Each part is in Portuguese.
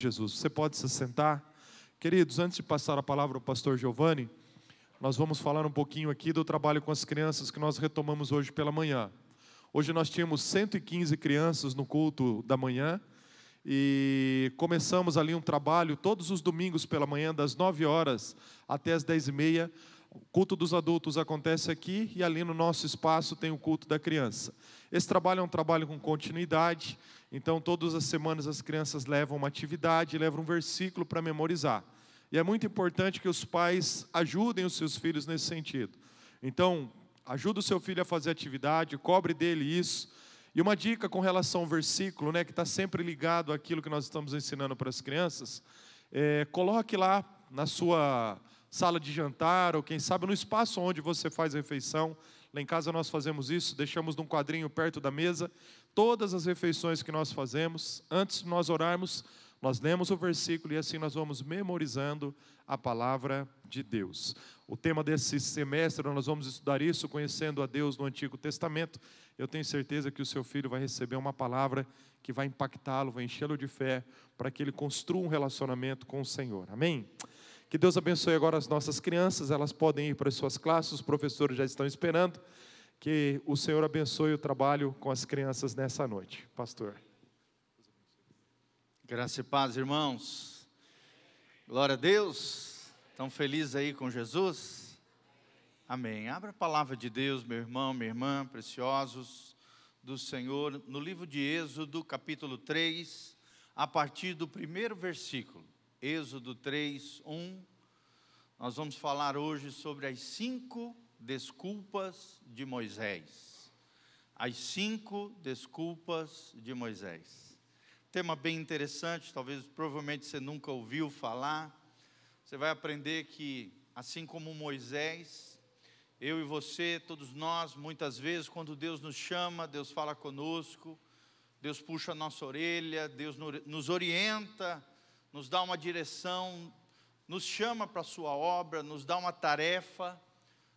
Jesus. Você pode se sentar. Queridos, antes de passar a palavra ao pastor Giovanni, nós vamos falar um pouquinho aqui do trabalho com as crianças que nós retomamos hoje pela manhã. Hoje nós tínhamos 115 crianças no culto da manhã e começamos ali um trabalho todos os domingos pela manhã, das 9 horas até as 10 e meia. O culto dos adultos acontece aqui e ali no nosso espaço tem o culto da criança. Esse trabalho é um trabalho com continuidade. Então, todas as semanas as crianças levam uma atividade, levam um versículo para memorizar. E é muito importante que os pais ajudem os seus filhos nesse sentido. Então, ajuda o seu filho a fazer atividade, cobre dele isso. E uma dica com relação ao versículo, né, que está sempre ligado àquilo que nós estamos ensinando para as crianças, é, coloque lá na sua sala de jantar, ou quem sabe no espaço onde você faz a refeição. Lá em casa nós fazemos isso, deixamos num quadrinho perto da mesa todas as refeições que nós fazemos, antes de nós orarmos, nós lemos o versículo e assim nós vamos memorizando a palavra de Deus. O tema desse semestre, nós vamos estudar isso, conhecendo a Deus no Antigo Testamento. Eu tenho certeza que o seu filho vai receber uma palavra que vai impactá-lo, vai enchê-lo de fé, para que ele construa um relacionamento com o Senhor. Amém? Que Deus abençoe agora as nossas crianças, elas podem ir para as suas classes, os professores já estão esperando. Que o Senhor abençoe o trabalho com as crianças nessa noite. Pastor. Graça e paz, irmãos. Glória a Deus. Estão felizes aí com Jesus? Amém. Abra a palavra de Deus, meu irmão, minha irmã, preciosos do Senhor, no livro de Êxodo, capítulo 3, a partir do primeiro versículo. Êxodo 3, 1. Nós vamos falar hoje sobre as cinco desculpas de Moisés. As cinco desculpas de Moisés. Tema bem interessante, talvez provavelmente você nunca ouviu falar. Você vai aprender que, assim como Moisés, eu e você, todos nós, muitas vezes, quando Deus nos chama, Deus fala conosco, Deus puxa a nossa orelha, Deus nos orienta, nos dá uma direção, nos chama para a sua obra, nos dá uma tarefa.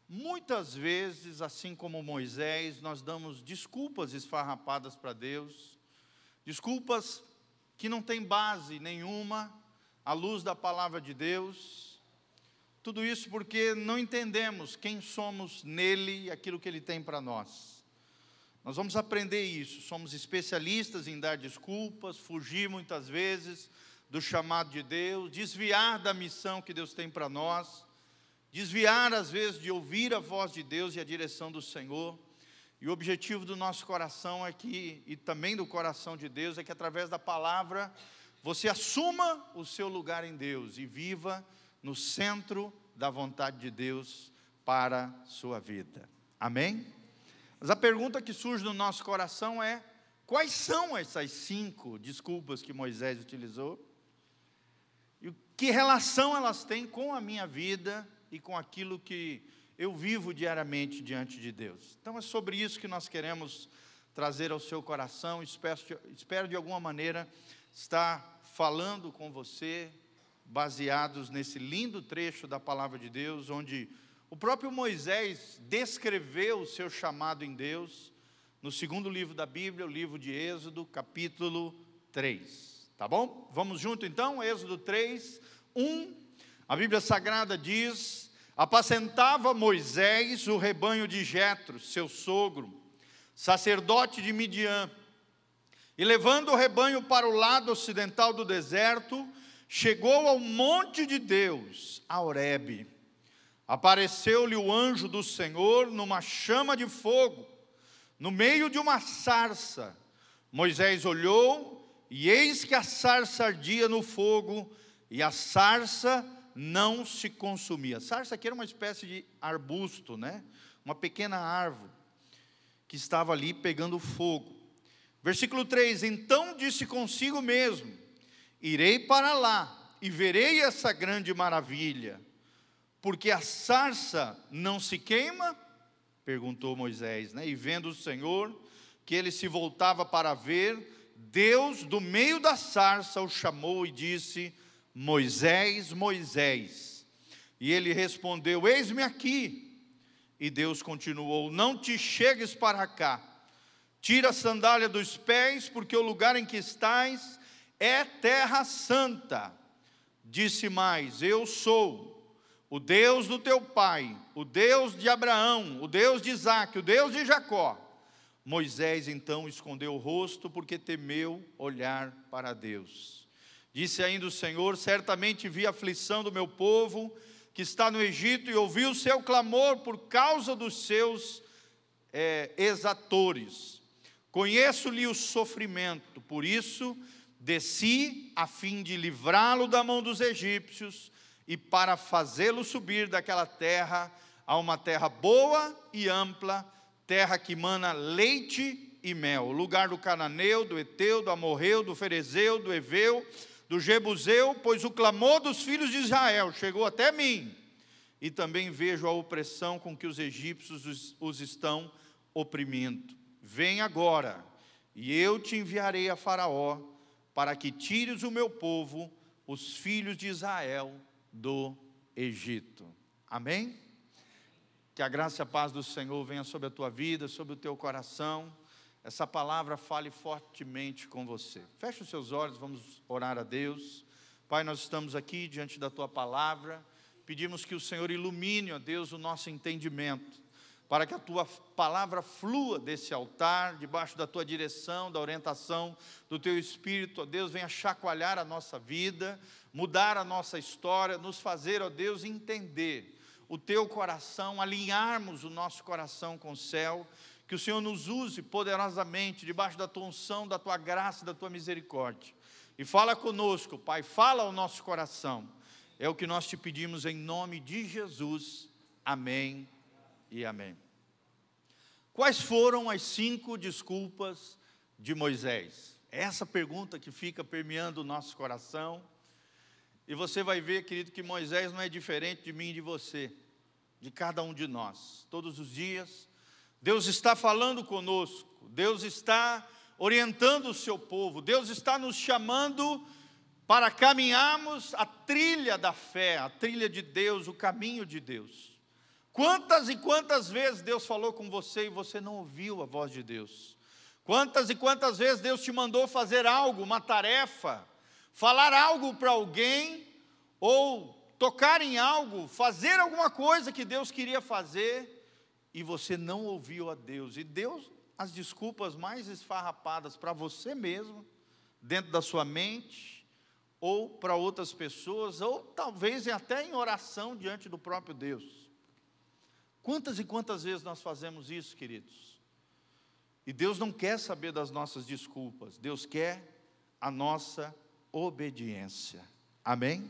Muitas vezes, assim como Moisés, nós damos desculpas esfarrapadas para Deus, desculpas que não têm base nenhuma à luz da palavra de Deus. Tudo isso porque não entendemos quem somos nele e aquilo que ele tem para nós. Nós vamos aprender isso. Somos especialistas em dar desculpas, fugir muitas vezes do chamado de Deus, desviar da missão que Deus tem para nós desviar às vezes de ouvir a voz de Deus e a direção do Senhor. E o objetivo do nosso coração é que, e também do coração de Deus, é que através da palavra você assuma o seu lugar em Deus e viva no centro da vontade de Deus para sua vida. Amém? Mas a pergunta que surge no nosso coração é: quais são essas cinco desculpas que Moisés utilizou? Que relação elas têm com a minha vida e com aquilo que eu vivo diariamente diante de Deus. Então é sobre isso que nós queremos trazer ao seu coração. Espero, espero de alguma maneira estar falando com você, baseados nesse lindo trecho da palavra de Deus, onde o próprio Moisés descreveu o seu chamado em Deus, no segundo livro da Bíblia, o livro de Êxodo, capítulo 3. Tá bom? Vamos junto então, Êxodo 3, 1 a Bíblia Sagrada diz: apacentava Moisés o rebanho de Jetro, seu sogro, sacerdote de Midian, e levando o rebanho para o lado ocidental do deserto, chegou ao monte de Deus, a Horebe. Apareceu-lhe o anjo do Senhor numa chama de fogo, no meio de uma sarça. Moisés olhou, e eis que a sarça ardia no fogo, e a sarça não se consumia. Sarça aqui era uma espécie de arbusto, né? Uma pequena árvore que estava ali pegando fogo. Versículo 3: Então disse consigo mesmo: Irei para lá e verei essa grande maravilha, porque a sarça não se queima? Perguntou Moisés, né? E vendo o Senhor que ele se voltava para ver, Deus do meio da sarça o chamou e disse: Moisés, Moisés. E ele respondeu: Eis-me aqui. E Deus continuou: Não te chegues para cá, tira a sandália dos pés, porque o lugar em que estás é terra santa. Disse mais: Eu sou o Deus do teu pai, o Deus de Abraão, o Deus de Isaac, o Deus de Jacó. Moisés então escondeu o rosto porque temeu olhar para Deus. Disse ainda o Senhor: Certamente vi a aflição do meu povo que está no Egito e ouvi o seu clamor por causa dos seus é, exatores. Conheço-lhe o sofrimento, por isso desci a fim de livrá-lo da mão dos egípcios e para fazê-lo subir daquela terra a uma terra boa e ampla, terra que mana leite e mel, lugar do cananeu, do eteu, do amorreu, do ferezeu, do eveu, do jebuseu, pois o clamor dos filhos de Israel chegou até mim. E também vejo a opressão com que os egípcios os, os estão oprimindo. Vem agora, e eu te enviarei a Faraó, para que tires o meu povo, os filhos de Israel, do Egito. Amém? Que a graça e a paz do Senhor venha sobre a tua vida, sobre o teu coração. Essa palavra fale fortemente com você. Feche os seus olhos, vamos orar a Deus. Pai, nós estamos aqui diante da tua palavra. Pedimos que o Senhor ilumine, ó Deus, o nosso entendimento para que a tua palavra flua desse altar, debaixo da tua direção, da orientação do teu espírito, ó Deus, venha chacoalhar a nossa vida, mudar a nossa história, nos fazer, ó Deus, entender o teu coração, alinharmos o nosso coração com o céu, que o Senhor nos use poderosamente, debaixo da tua unção, da tua graça, da tua misericórdia. E fala conosco, Pai, fala ao nosso coração. É o que nós te pedimos em nome de Jesus. Amém e amém. Quais foram as cinco desculpas de Moisés? É essa pergunta que fica permeando o nosso coração. E você vai ver, querido, que Moisés não é diferente de mim e de você, de cada um de nós. Todos os dias, Deus está falando conosco, Deus está orientando o seu povo, Deus está nos chamando para caminharmos a trilha da fé, a trilha de Deus, o caminho de Deus. Quantas e quantas vezes Deus falou com você e você não ouviu a voz de Deus? Quantas e quantas vezes Deus te mandou fazer algo, uma tarefa, falar algo para alguém, ou tocar em algo, fazer alguma coisa que Deus queria fazer, e você não ouviu a Deus, e Deus, as desculpas mais esfarrapadas para você mesmo, dentro da sua mente, ou para outras pessoas, ou talvez até em oração diante do próprio Deus. Quantas e quantas vezes nós fazemos isso, queridos? E Deus não quer saber das nossas desculpas, Deus quer a nossa obediência. Amém?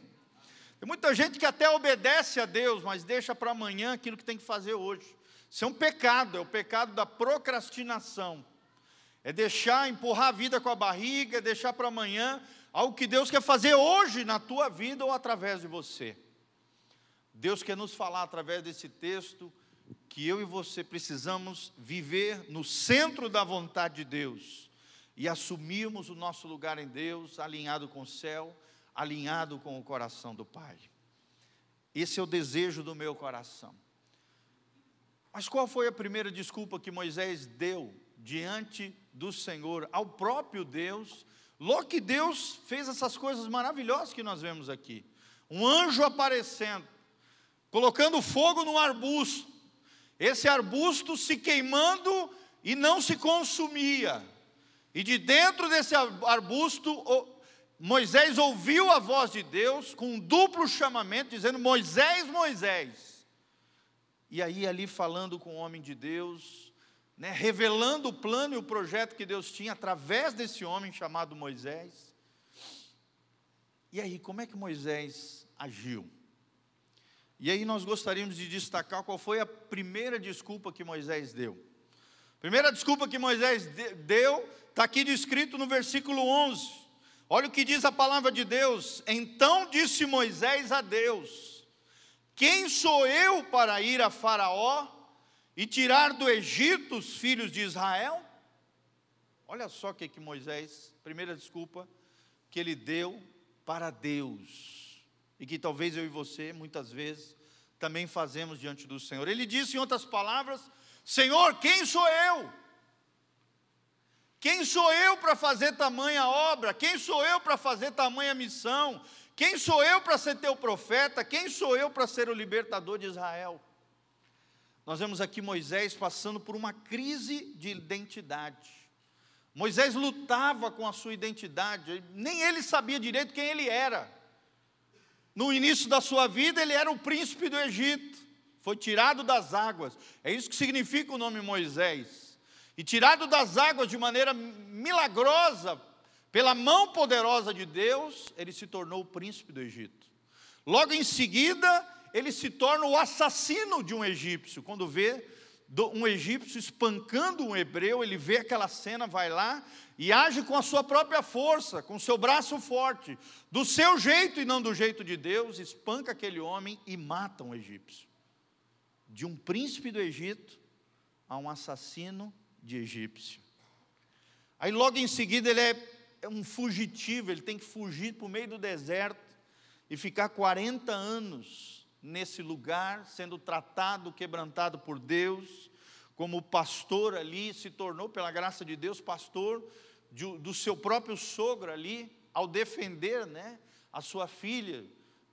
Tem muita gente que até obedece a Deus, mas deixa para amanhã aquilo que tem que fazer hoje. Isso é um pecado, é o pecado da procrastinação. É deixar, empurrar a vida com a barriga, é deixar para amanhã algo que Deus quer fazer hoje na tua vida ou através de você. Deus quer nos falar através desse texto que eu e você precisamos viver no centro da vontade de Deus e assumirmos o nosso lugar em Deus, alinhado com o céu, alinhado com o coração do Pai. Esse é o desejo do meu coração. Mas qual foi a primeira desculpa que Moisés deu diante do Senhor, ao próprio Deus? Logo que Deus fez essas coisas maravilhosas que nós vemos aqui. Um anjo aparecendo, colocando fogo num arbusto, esse arbusto se queimando e não se consumia. E de dentro desse arbusto, Moisés ouviu a voz de Deus com um duplo chamamento, dizendo: Moisés, Moisés. E aí, ali falando com o homem de Deus, né, revelando o plano e o projeto que Deus tinha através desse homem chamado Moisés. E aí, como é que Moisés agiu? E aí nós gostaríamos de destacar qual foi a primeira desculpa que Moisés deu. Primeira desculpa que Moisés deu está aqui descrito no versículo 11. Olha o que diz a palavra de Deus. Então disse Moisés a Deus: Quem sou eu para ir a Faraó e tirar do Egito os filhos de Israel? Olha só o que, que Moisés, primeira desculpa, que ele deu para Deus e que talvez eu e você, muitas vezes, também fazemos diante do Senhor. Ele disse, em outras palavras: Senhor, quem sou eu? Quem sou eu para fazer tamanha obra? Quem sou eu para fazer tamanha missão? Quem sou eu para ser teu profeta? Quem sou eu para ser o libertador de Israel? Nós vemos aqui Moisés passando por uma crise de identidade. Moisés lutava com a sua identidade, nem ele sabia direito quem ele era. No início da sua vida, ele era o príncipe do Egito, foi tirado das águas, é isso que significa o nome Moisés. E tirado das águas de maneira milagrosa, pela mão poderosa de Deus, ele se tornou o príncipe do Egito. Logo em seguida, ele se torna o assassino de um egípcio, quando vê um egípcio espancando um hebreu, ele vê aquela cena, vai lá e age com a sua própria força, com o seu braço forte, do seu jeito e não do jeito de Deus, espanca aquele homem e mata um egípcio. De um príncipe do Egito a um assassino de egípcio. Aí logo em seguida ele é, é um fugitivo, ele tem que fugir para o meio do deserto e ficar 40 anos nesse lugar, sendo tratado, quebrantado por Deus, como pastor ali, se tornou, pela graça de Deus, pastor de, do seu próprio sogro ali, ao defender né, a sua filha,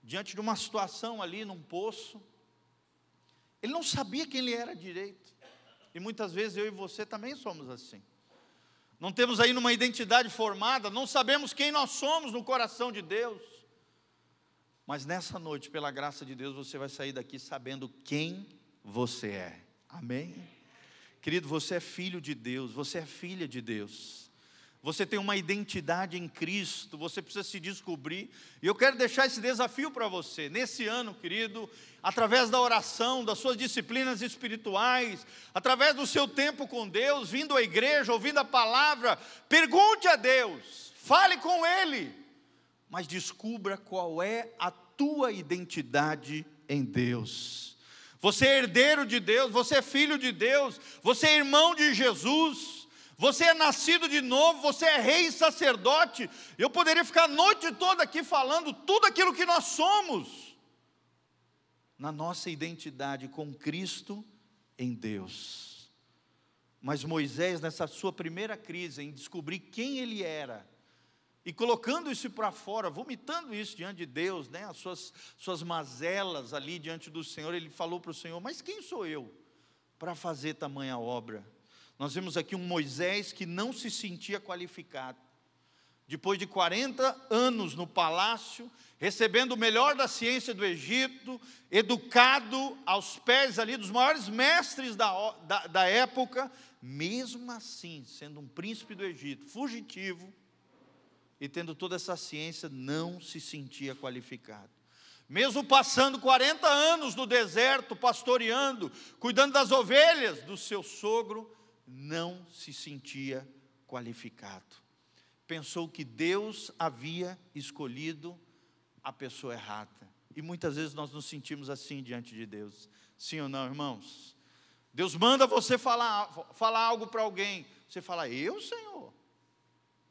diante de uma situação ali num poço. Ele não sabia quem ele era direito. E muitas vezes eu e você também somos assim. Não temos aí uma identidade formada, não sabemos quem nós somos no coração de Deus. Mas nessa noite, pela graça de Deus, você vai sair daqui sabendo quem você é. Amém? Querido, você é filho de Deus, você é filha de Deus. Você tem uma identidade em Cristo, você precisa se descobrir. E eu quero deixar esse desafio para você, nesse ano, querido, através da oração, das suas disciplinas espirituais, através do seu tempo com Deus, vindo à igreja, ouvindo a palavra, pergunte a Deus, fale com Ele mas descubra qual é a tua identidade em Deus. Você é herdeiro de Deus, você é filho de Deus, você é irmão de Jesus, você é nascido de novo, você é rei e sacerdote. Eu poderia ficar a noite toda aqui falando tudo aquilo que nós somos, na nossa identidade com Cristo em Deus. Mas Moisés, nessa sua primeira crise, em descobrir quem ele era, e colocando isso para fora, vomitando isso diante de Deus, né, as suas, suas mazelas ali diante do Senhor, ele falou para o Senhor: Mas quem sou eu para fazer tamanha obra? Nós vemos aqui um Moisés que não se sentia qualificado. Depois de 40 anos no palácio, recebendo o melhor da ciência do Egito, educado aos pés ali dos maiores mestres da, da, da época, mesmo assim, sendo um príncipe do Egito, fugitivo, e tendo toda essa ciência, não se sentia qualificado. Mesmo passando 40 anos no deserto, pastoreando, cuidando das ovelhas do seu sogro, não se sentia qualificado. Pensou que Deus havia escolhido a pessoa errada. E muitas vezes nós nos sentimos assim diante de Deus. Sim ou não, irmãos? Deus manda você falar, falar algo para alguém. Você fala, eu, Senhor?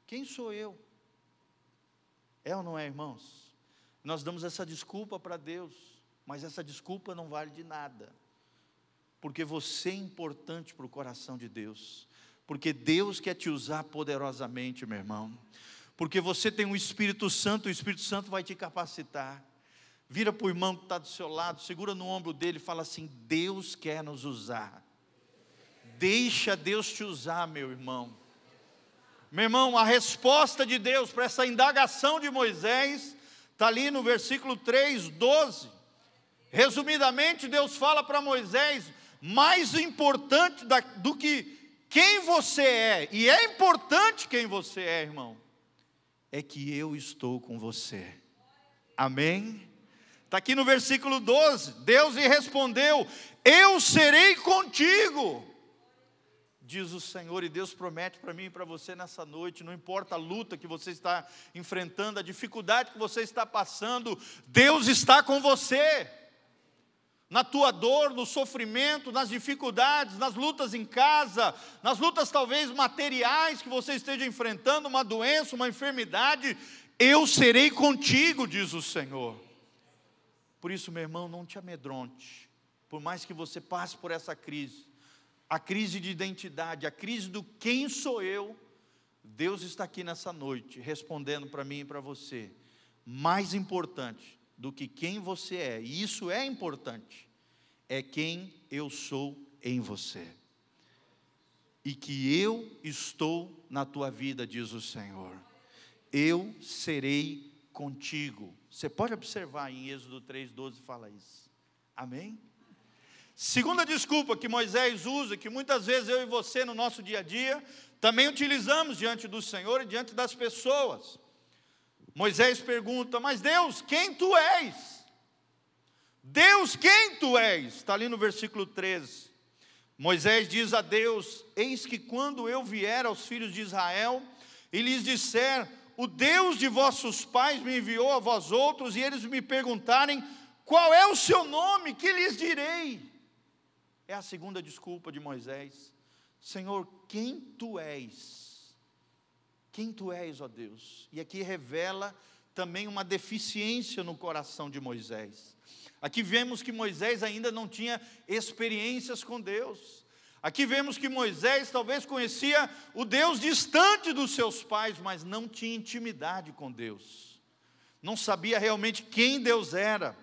Quem sou eu? É ou não é, irmãos? Nós damos essa desculpa para Deus, mas essa desculpa não vale de nada, porque você é importante para o coração de Deus, porque Deus quer te usar poderosamente, meu irmão, porque você tem um Espírito Santo, o Espírito Santo vai te capacitar. Vira para o irmão que está do seu lado, segura no ombro dele e fala assim: Deus quer nos usar. Deixa Deus te usar, meu irmão. Meu irmão, a resposta de Deus para essa indagação de Moisés está ali no versículo 3, 12. Resumidamente, Deus fala para Moisés: mais importante da, do que quem você é, e é importante quem você é, irmão, é que eu estou com você. Amém? Está aqui no versículo 12: Deus lhe respondeu: Eu serei contigo diz o Senhor, e Deus promete para mim e para você nessa noite, não importa a luta que você está enfrentando, a dificuldade que você está passando, Deus está com você. Na tua dor, no sofrimento, nas dificuldades, nas lutas em casa, nas lutas talvez materiais que você esteja enfrentando, uma doença, uma enfermidade, eu serei contigo, diz o Senhor. Por isso, meu irmão, não te amedronte, por mais que você passe por essa crise, a crise de identidade, a crise do quem sou eu, Deus está aqui nessa noite respondendo para mim e para você. Mais importante do que quem você é, e isso é importante, é quem eu sou em você. E que eu estou na tua vida, diz o Senhor. Eu serei contigo. Você pode observar em Êxodo 3,12 fala isso. Amém? Segunda desculpa que Moisés usa, que muitas vezes eu e você no nosso dia a dia também utilizamos diante do Senhor e diante das pessoas. Moisés pergunta: Mas Deus, quem tu és? Deus, quem tu és? Está ali no versículo 13. Moisés diz a Deus: Eis que quando eu vier aos filhos de Israel e lhes disser, o Deus de vossos pais me enviou a vós outros, e eles me perguntarem, qual é o seu nome, que lhes direi? É a segunda desculpa de Moisés. Senhor, quem tu és? Quem tu és, ó Deus? E aqui revela também uma deficiência no coração de Moisés. Aqui vemos que Moisés ainda não tinha experiências com Deus. Aqui vemos que Moisés talvez conhecia o Deus distante dos seus pais, mas não tinha intimidade com Deus. Não sabia realmente quem Deus era.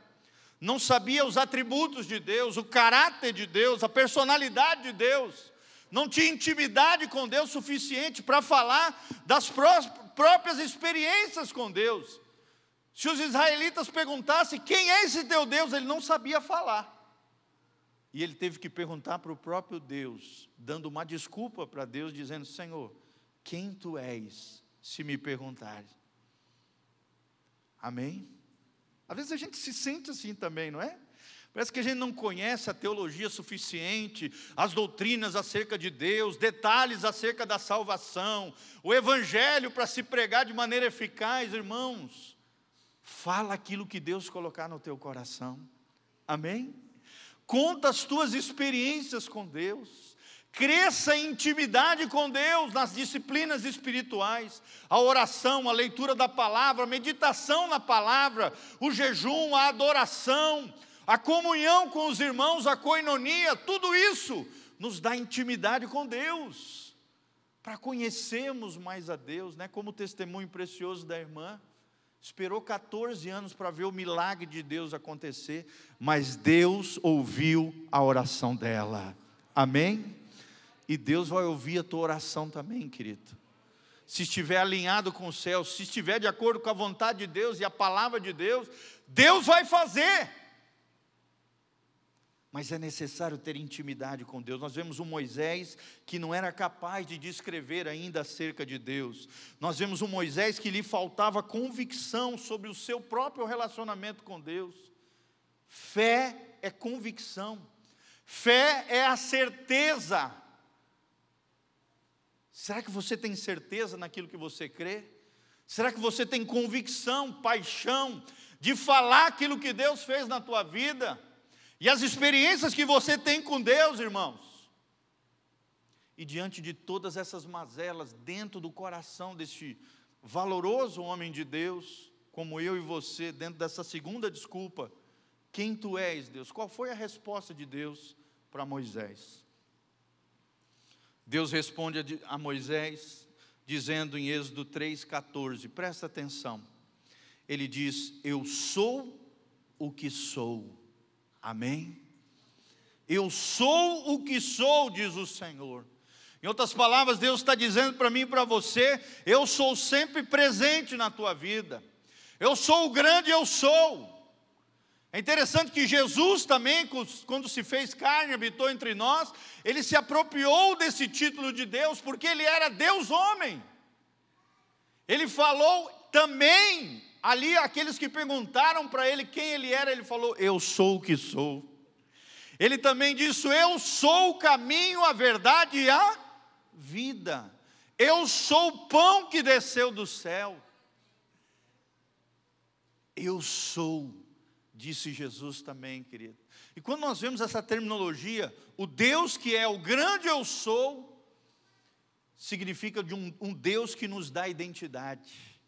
Não sabia os atributos de Deus, o caráter de Deus, a personalidade de Deus não tinha intimidade com Deus suficiente para falar das próprias experiências com Deus. Se os israelitas perguntassem quem é esse teu Deus, ele não sabia falar. E ele teve que perguntar para o próprio Deus, dando uma desculpa para Deus, dizendo: Senhor, quem tu és, se me perguntares? Amém? Às vezes a gente se sente assim também, não é? Parece que a gente não conhece a teologia suficiente, as doutrinas acerca de Deus, detalhes acerca da salvação, o evangelho para se pregar de maneira eficaz, irmãos. Fala aquilo que Deus colocar no teu coração. Amém? Conta as tuas experiências com Deus. Cresça em intimidade com Deus nas disciplinas espirituais, a oração, a leitura da palavra, a meditação na palavra, o jejum, a adoração, a comunhão com os irmãos, a coinonia, tudo isso nos dá intimidade com Deus, para conhecermos mais a Deus, né? como o testemunho precioso da irmã. Esperou 14 anos para ver o milagre de Deus acontecer, mas Deus ouviu a oração dela. Amém? E Deus vai ouvir a tua oração também, querido. Se estiver alinhado com o céu, se estiver de acordo com a vontade de Deus e a palavra de Deus, Deus vai fazer mas é necessário ter intimidade com Deus. Nós vemos um Moisés que não era capaz de descrever ainda acerca de Deus. Nós vemos um Moisés que lhe faltava convicção sobre o seu próprio relacionamento com Deus. Fé é convicção. Fé é a certeza. Será que você tem certeza naquilo que você crê? Será que você tem convicção, paixão de falar aquilo que Deus fez na tua vida? E as experiências que você tem com Deus, irmãos. E diante de todas essas mazelas dentro do coração deste valoroso homem de Deus, como eu e você, dentro dessa segunda desculpa, quem tu és, Deus? Qual foi a resposta de Deus para Moisés? Deus responde a Moisés, dizendo em Êxodo 3,14, presta atenção. Ele diz: Eu sou o que sou. Amém? Eu sou o que sou, diz o Senhor. Em outras palavras, Deus está dizendo para mim e para você: eu sou sempre presente na tua vida. Eu sou o grande eu sou. É interessante que Jesus também, quando se fez carne, habitou entre nós, ele se apropriou desse título de Deus, porque ele era Deus homem. Ele falou também Ali, aqueles que perguntaram para ele quem ele era, ele falou: Eu sou o que sou. Ele também disse: Eu sou o caminho, a verdade e a vida. Eu sou o pão que desceu do céu. Eu sou, disse Jesus também, querido. E quando nós vemos essa terminologia, o Deus que é o grande eu sou, significa de um, um Deus que nos dá identidade.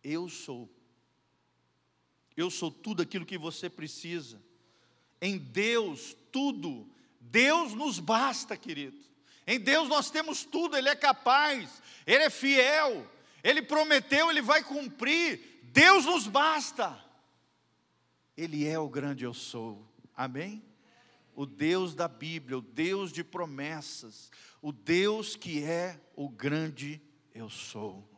Eu sou. Eu sou tudo aquilo que você precisa. Em Deus, tudo. Deus nos basta, querido. Em Deus nós temos tudo, Ele é capaz, Ele é fiel, Ele prometeu, Ele vai cumprir. Deus nos basta. Ele é o grande eu sou. Amém? O Deus da Bíblia, o Deus de promessas, o Deus que é o grande eu sou.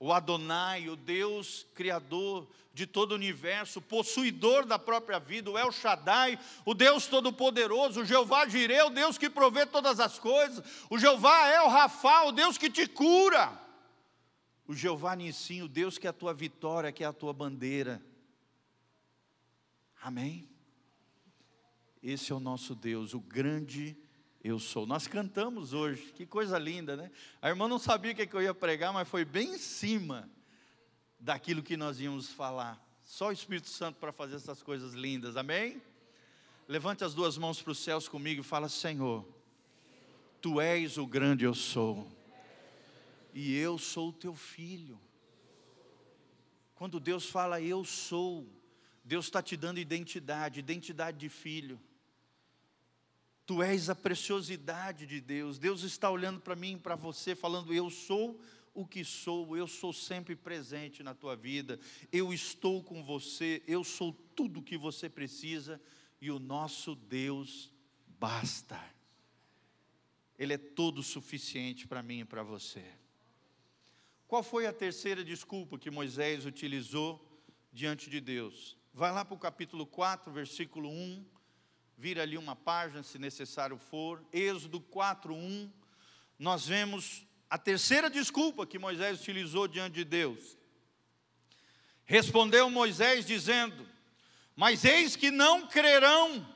O Adonai, o Deus criador de todo o universo, possuidor da própria vida, o El Shaddai, o Deus todo-poderoso, o Jeová Jireh, o Deus que provê todas as coisas, o Jeová é o Rafa, o Deus que te cura, o Jeová Nissim, o Deus que é a tua vitória, que é a tua bandeira. Amém? Esse é o nosso Deus, o grande eu sou. Nós cantamos hoje, que coisa linda, né? A irmã não sabia o que eu ia pregar, mas foi bem em cima daquilo que nós íamos falar. Só o Espírito Santo para fazer essas coisas lindas, amém? Levante as duas mãos para os céus comigo e fala: Senhor, Tu és o grande eu sou, e eu sou o Teu filho. Quando Deus fala eu sou, Deus está te dando identidade, identidade de filho. Tu és a preciosidade de Deus. Deus está olhando para mim e para você, falando: Eu sou o que sou, eu sou sempre presente na tua vida, eu estou com você, eu sou tudo o que você precisa e o nosso Deus basta. Ele é todo suficiente para mim e para você. Qual foi a terceira desculpa que Moisés utilizou diante de Deus? Vai lá para o capítulo 4, versículo 1, vira ali uma página se necessário for. Êxodo 4, 1. Nós vemos a terceira desculpa que Moisés utilizou diante de Deus. Respondeu Moisés dizendo: Mas eis que não crerão,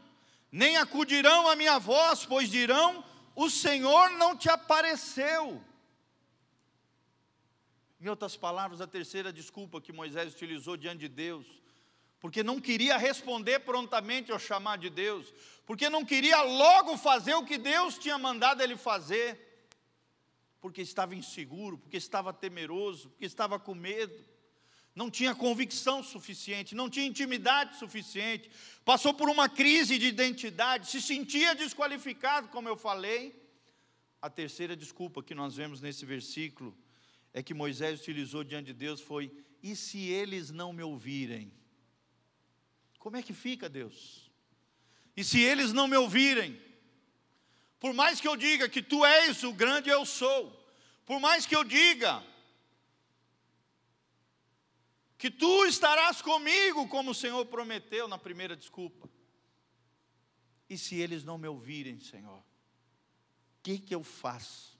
nem acudirão à minha voz, pois dirão: O Senhor não te apareceu. Em outras palavras, a terceira desculpa que Moisés utilizou diante de Deus, porque não queria responder prontamente ao chamar de Deus, porque não queria logo fazer o que Deus tinha mandado ele fazer porque estava inseguro, porque estava temeroso, porque estava com medo, não tinha convicção suficiente, não tinha intimidade suficiente, passou por uma crise de identidade, se sentia desqualificado, como eu falei. A terceira desculpa que nós vemos nesse versículo é que Moisés utilizou diante de Deus foi: e se eles não me ouvirem? Como é que fica, Deus? E se eles não me ouvirem? Por mais que eu diga que tu és o grande eu sou, por mais que eu diga que tu estarás comigo, como o Senhor prometeu na primeira desculpa. E se eles não me ouvirem, Senhor, o que, que eu faço?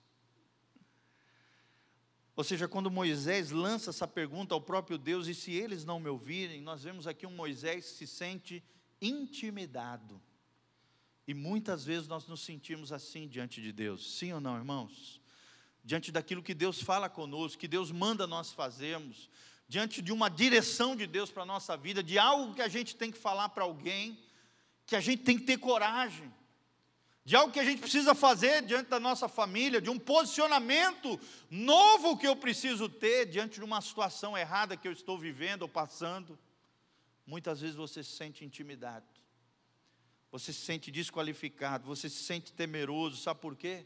Ou seja, quando Moisés lança essa pergunta ao próprio Deus, e se eles não me ouvirem, nós vemos aqui um Moisés que se sente intimidado. E muitas vezes nós nos sentimos assim diante de Deus, sim ou não, irmãos? Diante daquilo que Deus fala conosco, que Deus manda nós fazermos, diante de uma direção de Deus para a nossa vida, de algo que a gente tem que falar para alguém, que a gente tem que ter coragem, de algo que a gente precisa fazer diante da nossa família, de um posicionamento novo que eu preciso ter diante de uma situação errada que eu estou vivendo ou passando. Muitas vezes você se sente intimidado você se sente desqualificado, você se sente temeroso, sabe por quê?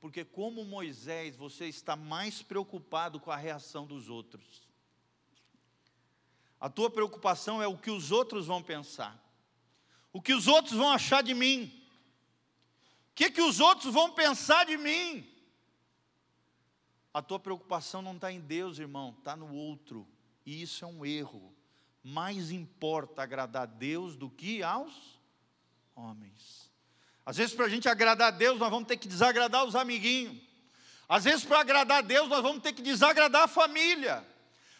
Porque, como Moisés, você está mais preocupado com a reação dos outros. A tua preocupação é o que os outros vão pensar, o que os outros vão achar de mim, que, que os outros vão pensar de mim. A tua preocupação não está em Deus, irmão, está no outro, e isso é um erro. Mais importa agradar a Deus do que aos homens. Às vezes, para a gente agradar a Deus, nós vamos ter que desagradar os amiguinhos. Às vezes, para agradar a Deus, nós vamos ter que desagradar a família.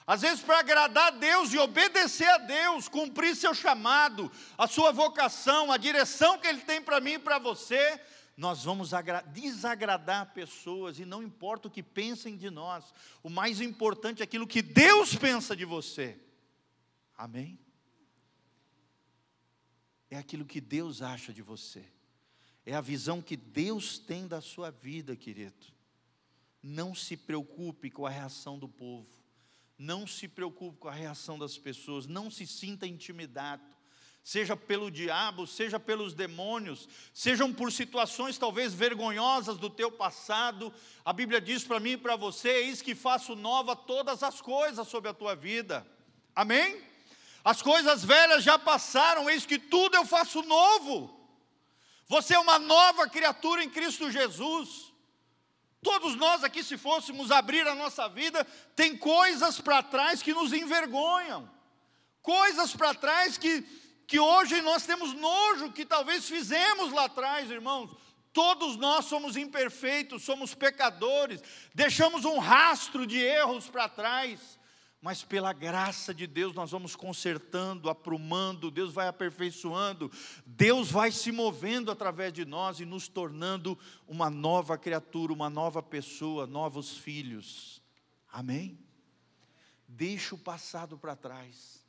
Às vezes, para agradar a Deus e obedecer a Deus, cumprir seu chamado, a sua vocação, a direção que Ele tem para mim e para você, nós vamos desagradar pessoas e não importa o que pensem de nós, o mais importante é aquilo que Deus pensa de você. Amém? é aquilo que Deus acha de você, é a visão que Deus tem da sua vida, querido. Não se preocupe com a reação do povo, não se preocupe com a reação das pessoas, não se sinta intimidado. Seja pelo diabo, seja pelos demônios, sejam por situações talvez vergonhosas do teu passado. A Bíblia diz para mim e para você: eis que faço nova todas as coisas sobre a tua vida. Amém? As coisas velhas já passaram, eis que tudo eu faço novo. Você é uma nova criatura em Cristo Jesus. Todos nós aqui, se fôssemos abrir a nossa vida, tem coisas para trás que nos envergonham, coisas para trás que que hoje nós temos nojo que talvez fizemos lá atrás, irmãos. Todos nós somos imperfeitos, somos pecadores, deixamos um rastro de erros para trás, mas pela graça de Deus nós vamos consertando, aprumando, Deus vai aperfeiçoando, Deus vai se movendo através de nós e nos tornando uma nova criatura, uma nova pessoa, novos filhos. Amém? Deixa o passado para trás.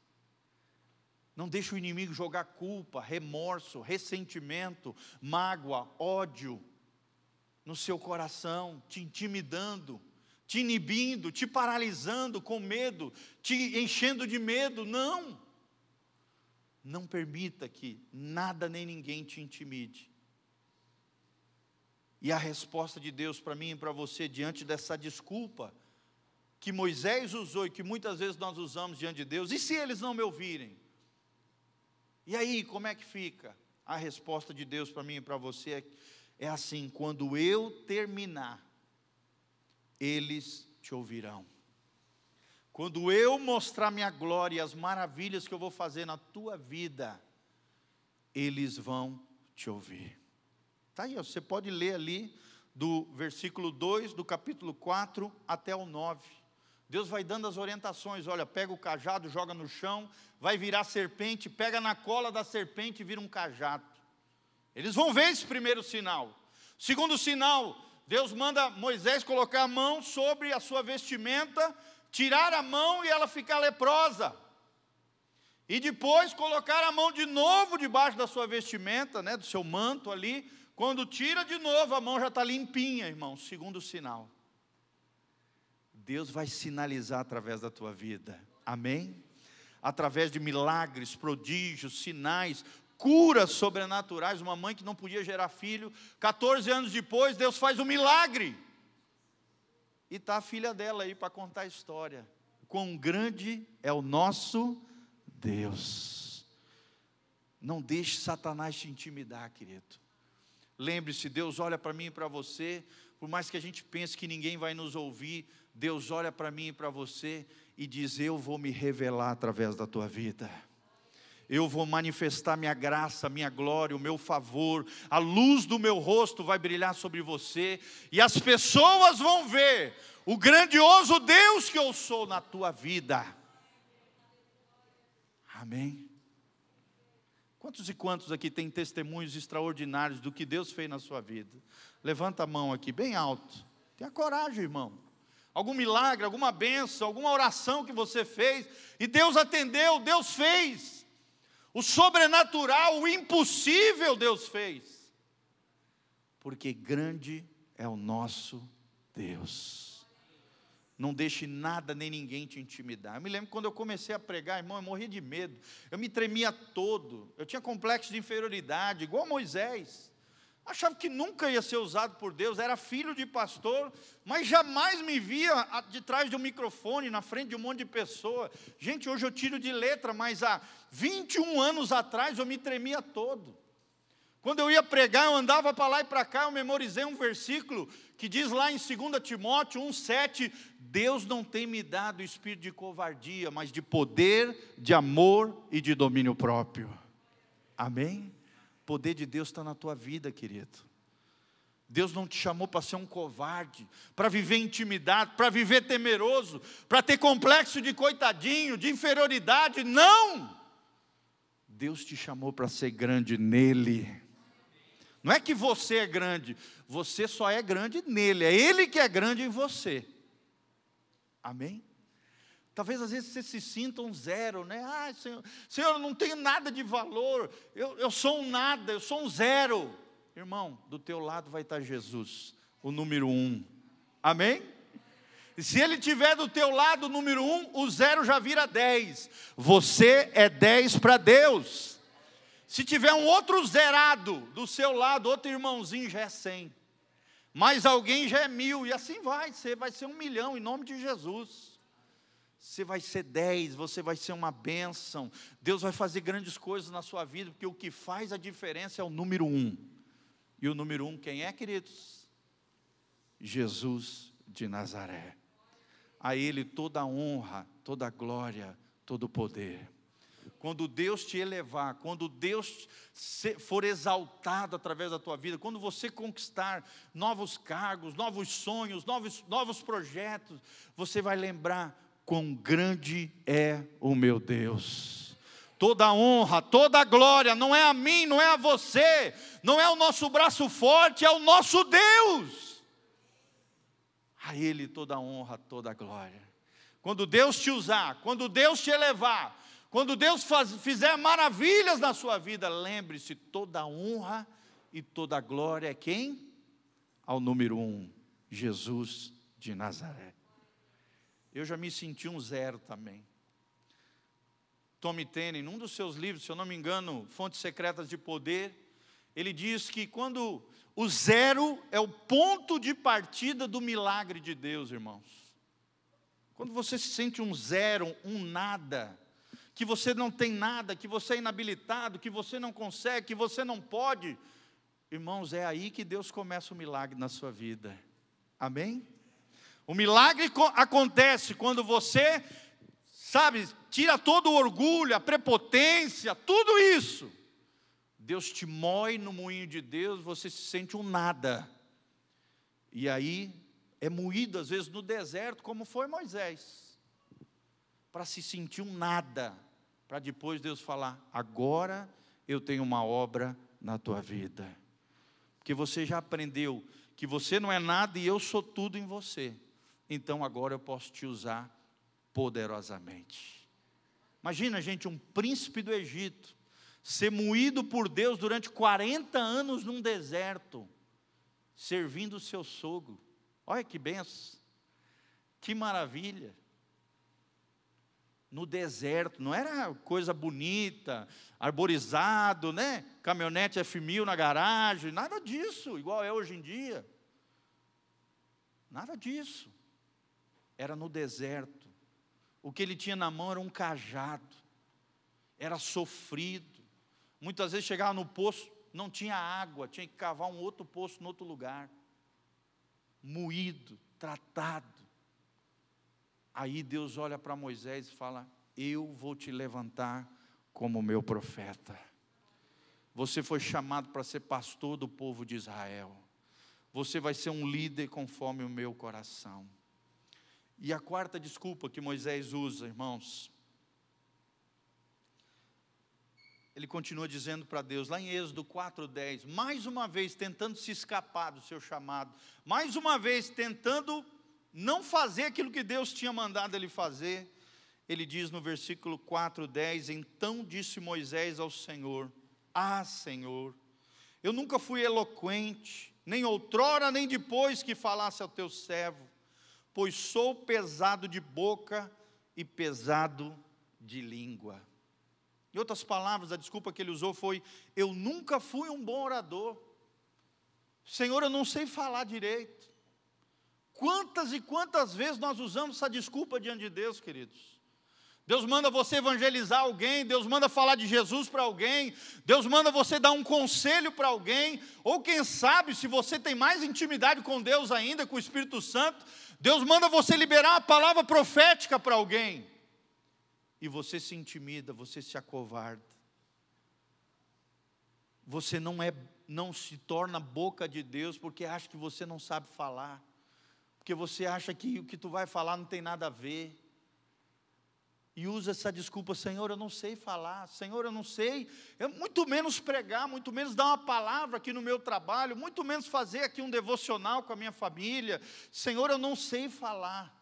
Não deixe o inimigo jogar culpa, remorso, ressentimento, mágoa, ódio no seu coração, te intimidando, te inibindo, te paralisando com medo, te enchendo de medo. Não. Não permita que nada nem ninguém te intimide. E a resposta de Deus para mim e para você diante dessa desculpa que Moisés usou e que muitas vezes nós usamos diante de Deus, e se eles não me ouvirem? E aí, como é que fica? A resposta de Deus para mim e para você é, é assim: quando eu terminar, eles te ouvirão. Quando eu mostrar minha glória e as maravilhas que eu vou fazer na tua vida, eles vão te ouvir. Tá aí, você pode ler ali do versículo 2 do capítulo 4 até o 9. Deus vai dando as orientações: olha, pega o cajado, joga no chão, vai virar serpente, pega na cola da serpente e vira um cajado. Eles vão ver esse primeiro sinal. Segundo sinal, Deus manda Moisés colocar a mão sobre a sua vestimenta, tirar a mão e ela ficar leprosa. E depois colocar a mão de novo debaixo da sua vestimenta, né, do seu manto ali. Quando tira de novo, a mão já está limpinha, irmão. Segundo sinal. Deus vai sinalizar através da tua vida, amém? Através de milagres, prodígios, sinais, curas sobrenaturais. Uma mãe que não podia gerar filho, 14 anos depois, Deus faz um milagre. E está a filha dela aí para contar a história. Quão grande é o nosso Deus. Não deixe Satanás te intimidar, querido. Lembre-se, Deus olha para mim e para você, por mais que a gente pense que ninguém vai nos ouvir, Deus olha para mim e para você e diz: Eu vou me revelar através da tua vida. Eu vou manifestar minha graça, minha glória, o meu favor, a luz do meu rosto vai brilhar sobre você, e as pessoas vão ver o grandioso Deus que eu sou na tua vida. Amém? Quantos e quantos aqui têm testemunhos extraordinários do que Deus fez na sua vida? Levanta a mão aqui, bem alto. Tenha coragem, irmão algum milagre, alguma benção, alguma oração que você fez, e Deus atendeu, Deus fez. O sobrenatural, o impossível, Deus fez. Porque grande é o nosso Deus. Não deixe nada nem ninguém te intimidar. Eu me lembro quando eu comecei a pregar, irmão, eu morria de medo. Eu me tremia todo. Eu tinha complexo de inferioridade, igual Moisés. Achava que nunca ia ser usado por Deus, era filho de pastor, mas jamais me via de trás de um microfone, na frente de um monte de pessoa. Gente, hoje eu tiro de letra, mas há 21 anos atrás eu me tremia todo. Quando eu ia pregar, eu andava para lá e para cá, eu memorizei um versículo que diz lá em 2 Timóteo 1,7: Deus não tem me dado espírito de covardia, mas de poder, de amor e de domínio próprio. Amém? Poder de Deus está na tua vida, querido. Deus não te chamou para ser um covarde, para viver intimidade, para viver temeroso, para ter complexo de coitadinho, de inferioridade. Não! Deus te chamou para ser grande nele. Não é que você é grande, você só é grande nele, é ele que é grande em você. Amém? Talvez às vezes você se sinta um zero, né? Ah, Senhor, Senhor eu não tenho nada de valor, eu, eu sou um nada, eu sou um zero. Irmão, do teu lado vai estar Jesus, o número um. Amém? E se ele tiver do teu lado o número um, o zero já vira dez. Você é dez para Deus. Se tiver um outro zerado do seu lado, outro irmãozinho já é cem. Mais alguém já é mil, e assim vai, você vai ser um milhão em nome de Jesus. Você vai ser dez, você vai ser uma bênção. Deus vai fazer grandes coisas na sua vida, porque o que faz a diferença é o número um. E o número um, quem é, queridos? Jesus de Nazaré. A Ele toda a honra, toda a glória, todo o poder quando Deus te elevar, quando Deus for exaltado através da tua vida, quando você conquistar novos cargos, novos sonhos, novos, novos projetos, você vai lembrar quão grande é o meu Deus. Toda honra, toda glória, não é a mim, não é a você, não é o nosso braço forte, é o nosso Deus. A Ele toda honra, toda glória. Quando Deus te usar, quando Deus te elevar, quando Deus faz, fizer maravilhas na sua vida, lembre-se: toda honra e toda glória é quem? Ao número um, Jesus de Nazaré. Eu já me senti um zero também. Tommy Tenney, num dos seus livros, se eu não me engano, Fontes Secretas de Poder, ele diz que quando o zero é o ponto de partida do milagre de Deus, irmãos. Quando você se sente um zero, um nada, que você não tem nada, que você é inabilitado, que você não consegue, que você não pode. Irmãos, é aí que Deus começa o milagre na sua vida. Amém? O milagre acontece quando você, sabe, tira todo o orgulho, a prepotência, tudo isso. Deus te moe no moinho de Deus, você se sente um nada. E aí é moído às vezes no deserto, como foi Moisés, para se sentir um nada para depois Deus falar: agora eu tenho uma obra na tua vida. Porque você já aprendeu que você não é nada e eu sou tudo em você. Então agora eu posso te usar poderosamente. Imagina, gente, um príncipe do Egito ser moído por Deus durante 40 anos num deserto, servindo o seu sogro. Olha que benção, que maravilha no deserto, não era coisa bonita, arborizado, né? Caminhonete F1000 na garagem, nada disso, igual é hoje em dia. Nada disso. Era no deserto. O que ele tinha na mão era um cajado. Era sofrido. Muitas vezes chegava no poço, não tinha água, tinha que cavar um outro poço em outro lugar. Moído, tratado Aí Deus olha para Moisés e fala: Eu vou te levantar como meu profeta. Você foi chamado para ser pastor do povo de Israel. Você vai ser um líder conforme o meu coração. E a quarta desculpa que Moisés usa, irmãos, ele continua dizendo para Deus, lá em Êxodo 4,10, mais uma vez tentando se escapar do seu chamado, mais uma vez tentando não fazer aquilo que Deus tinha mandado ele fazer, ele diz no versículo 4, 10: Então disse Moisés ao Senhor: Ah, Senhor, eu nunca fui eloquente, nem outrora, nem depois que falasse ao teu servo, pois sou pesado de boca e pesado de língua. Em outras palavras, a desculpa que ele usou foi: Eu nunca fui um bom orador. Senhor, eu não sei falar direito. Quantas e quantas vezes nós usamos essa desculpa diante de Deus, queridos? Deus manda você evangelizar alguém, Deus manda falar de Jesus para alguém, Deus manda você dar um conselho para alguém, ou quem sabe, se você tem mais intimidade com Deus ainda, com o Espírito Santo, Deus manda você liberar uma palavra profética para alguém, e você se intimida, você se acovarda, você não é, não se torna boca de Deus porque acha que você não sabe falar porque você acha que o que tu vai falar não tem nada a ver. E usa essa desculpa, Senhor, eu não sei falar, Senhor, eu não sei, eu, muito menos pregar, muito menos dar uma palavra aqui no meu trabalho, muito menos fazer aqui um devocional com a minha família, Senhor, eu não sei falar.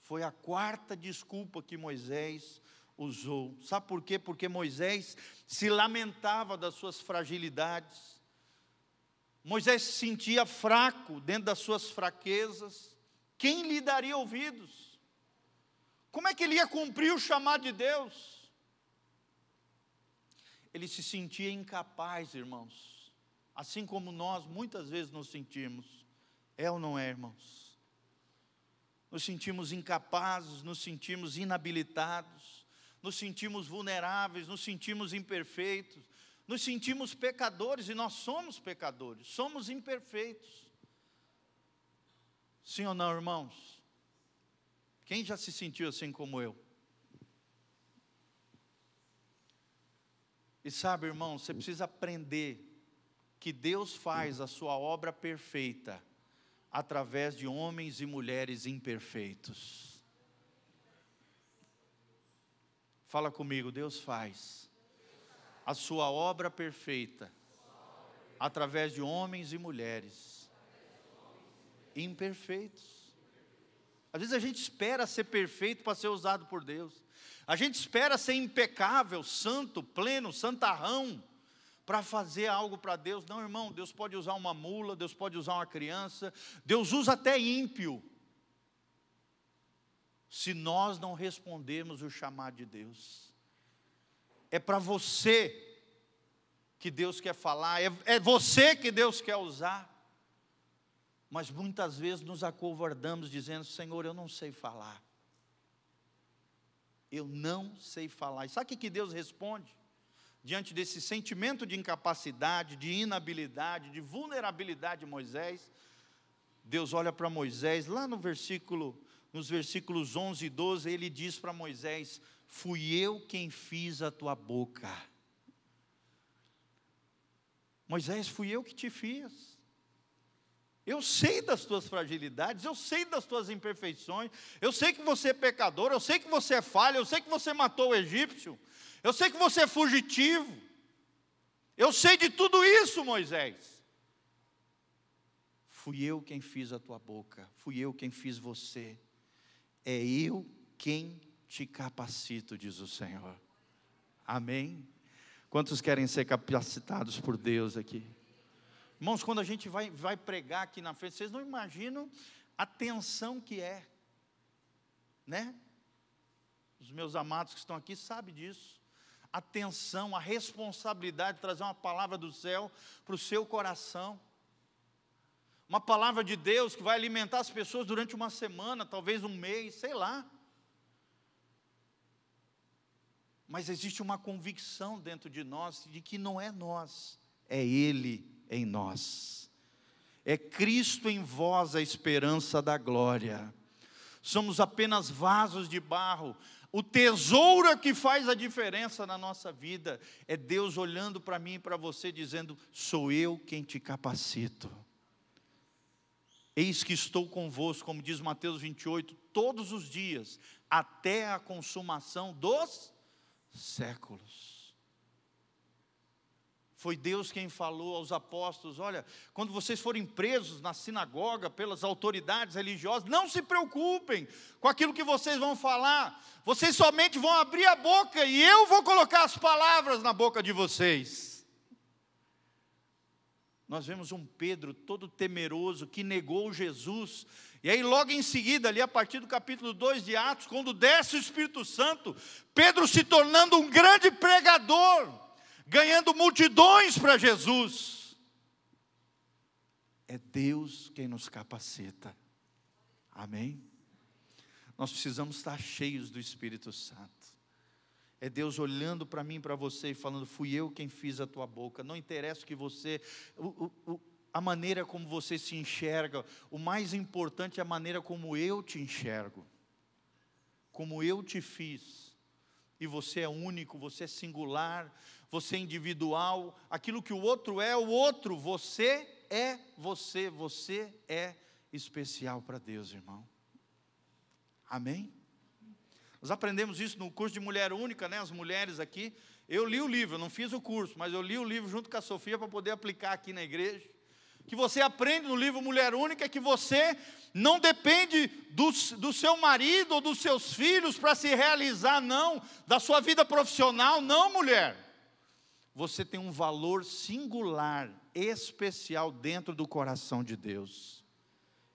Foi a quarta desculpa que Moisés usou. Sabe por quê? Porque Moisés se lamentava das suas fragilidades. Moisés se sentia fraco dentro das suas fraquezas. Quem lhe daria ouvidos? Como é que ele ia cumprir o chamado de Deus? ele se sentia incapaz, irmãos, assim como nós muitas vezes nos sentimos. É ou não é, irmãos? Nos sentimos incapazes, nos sentimos inabilitados, nos sentimos vulneráveis, nos sentimos imperfeitos, nos sentimos pecadores e nós somos pecadores, somos imperfeitos. Sim ou não, irmãos? Quem já se sentiu assim como eu? E sabe, irmão, você precisa aprender que Deus faz a sua obra perfeita através de homens e mulheres imperfeitos. Fala comigo, Deus faz a sua obra perfeita através de homens e mulheres imperfeitos. Às vezes a gente espera ser perfeito para ser usado por Deus. A gente espera ser impecável, santo, pleno, santarrão, para fazer algo para Deus. Não, irmão, Deus pode usar uma mula, Deus pode usar uma criança, Deus usa até ímpio. Se nós não respondermos o chamado de Deus, é para você que Deus quer falar, é, é você que Deus quer usar. Mas muitas vezes nos acovardamos dizendo: Senhor, eu não sei falar. Eu não sei falar. E sabe o que Deus responde? Diante desse sentimento de incapacidade, de inabilidade, de vulnerabilidade de Moisés, Deus olha para Moisés, lá no versículo, nos versículos 11 e 12, ele diz para Moisés: Fui eu quem fiz a tua boca. Moisés, fui eu que te fiz. Eu sei das tuas fragilidades, eu sei das tuas imperfeições, eu sei que você é pecador, eu sei que você é falha, eu sei que você matou o egípcio, eu sei que você é fugitivo, eu sei de tudo isso, Moisés. Fui eu quem fiz a tua boca, fui eu quem fiz você, é eu quem te capacito, diz o Senhor. Amém? Quantos querem ser capacitados por Deus aqui? Irmãos, quando a gente vai, vai pregar aqui na frente, vocês não imaginam a tensão que é, né? Os meus amados que estão aqui sabem disso. A tensão, a responsabilidade de trazer uma palavra do céu para o seu coração. Uma palavra de Deus que vai alimentar as pessoas durante uma semana, talvez um mês, sei lá. Mas existe uma convicção dentro de nós de que não é nós, é Ele em nós. É Cristo em vós a esperança da glória. Somos apenas vasos de barro. O tesouro que faz a diferença na nossa vida é Deus olhando para mim e para você, dizendo: Sou eu quem te capacito. Eis que estou convosco, como diz Mateus 28, todos os dias, até a consumação dos séculos. Foi Deus quem falou aos apóstolos: olha, quando vocês forem presos na sinagoga pelas autoridades religiosas, não se preocupem com aquilo que vocês vão falar, vocês somente vão abrir a boca e eu vou colocar as palavras na boca de vocês. Nós vemos um Pedro todo temeroso que negou Jesus, e aí, logo em seguida, ali a partir do capítulo 2 de Atos, quando desce o Espírito Santo, Pedro se tornando um grande pregador ganhando multidões para Jesus. É Deus quem nos capacita. Amém? Nós precisamos estar cheios do Espírito Santo. É Deus olhando para mim, para você e falando: Fui eu quem fiz a tua boca. Não interessa o que você, o, o, a maneira como você se enxerga. O mais importante é a maneira como eu te enxergo, como eu te fiz. E você é único, você é singular, você é individual, aquilo que o outro é, o outro, você é você, você é especial para Deus, irmão. Amém? Nós aprendemos isso no curso de mulher única, né? As mulheres aqui. Eu li o livro, não fiz o curso, mas eu li o livro junto com a Sofia para poder aplicar aqui na igreja. Que você aprende no livro Mulher Única é que você não depende do, do seu marido ou dos seus filhos para se realizar, não, da sua vida profissional, não, mulher você tem um valor singular, especial dentro do coração de Deus.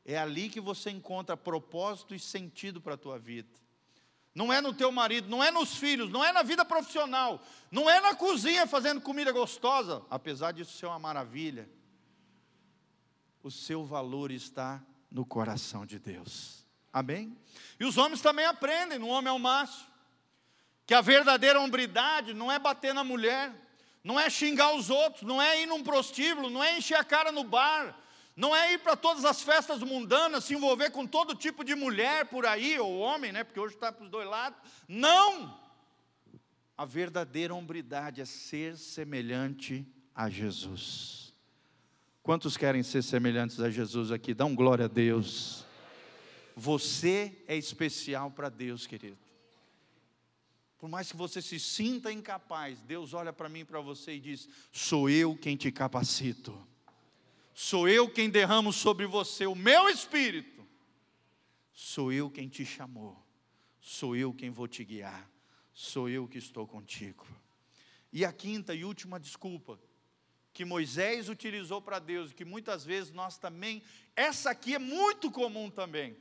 É ali que você encontra propósito e sentido para a tua vida. não é no teu marido, não é nos filhos, não é na vida profissional, não é na cozinha fazendo comida gostosa, apesar disso ser uma maravilha. O seu valor está no coração de Deus. Amém? E os homens também aprendem, no homem ao maço, que a verdadeira hombridade não é bater na mulher, não é xingar os outros, não é ir num prostíbulo, não é encher a cara no bar, não é ir para todas as festas mundanas, se envolver com todo tipo de mulher por aí, ou homem, né? Porque hoje está para os dois lados. Não! A verdadeira hombridade é ser semelhante a Jesus. Quantos querem ser semelhantes a Jesus aqui? Um glória a Deus. Você é especial para Deus, querido. Por mais que você se sinta incapaz, Deus olha para mim e para você e diz: Sou eu quem te capacito. Sou eu quem derramo sobre você o meu espírito. Sou eu quem te chamou. Sou eu quem vou te guiar. Sou eu que estou contigo. E a quinta e última desculpa que Moisés utilizou para Deus, que muitas vezes nós também, essa aqui é muito comum também.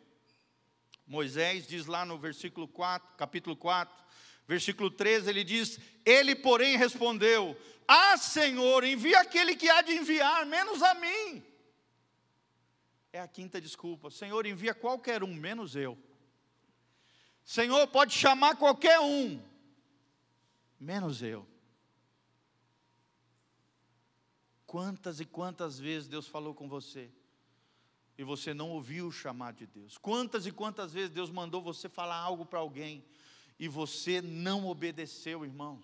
Moisés diz lá no versículo 4, capítulo 4, versículo 13, ele diz: Ele, porém, respondeu: ah, Senhor, envia aquele que há de enviar, menos a mim. É a quinta desculpa. Senhor, envia qualquer um, menos eu. Senhor, pode chamar qualquer um, menos eu. Quantas e quantas vezes Deus falou com você e você não ouviu o chamado de Deus? Quantas e quantas vezes Deus mandou você falar algo para alguém e você não obedeceu, irmão?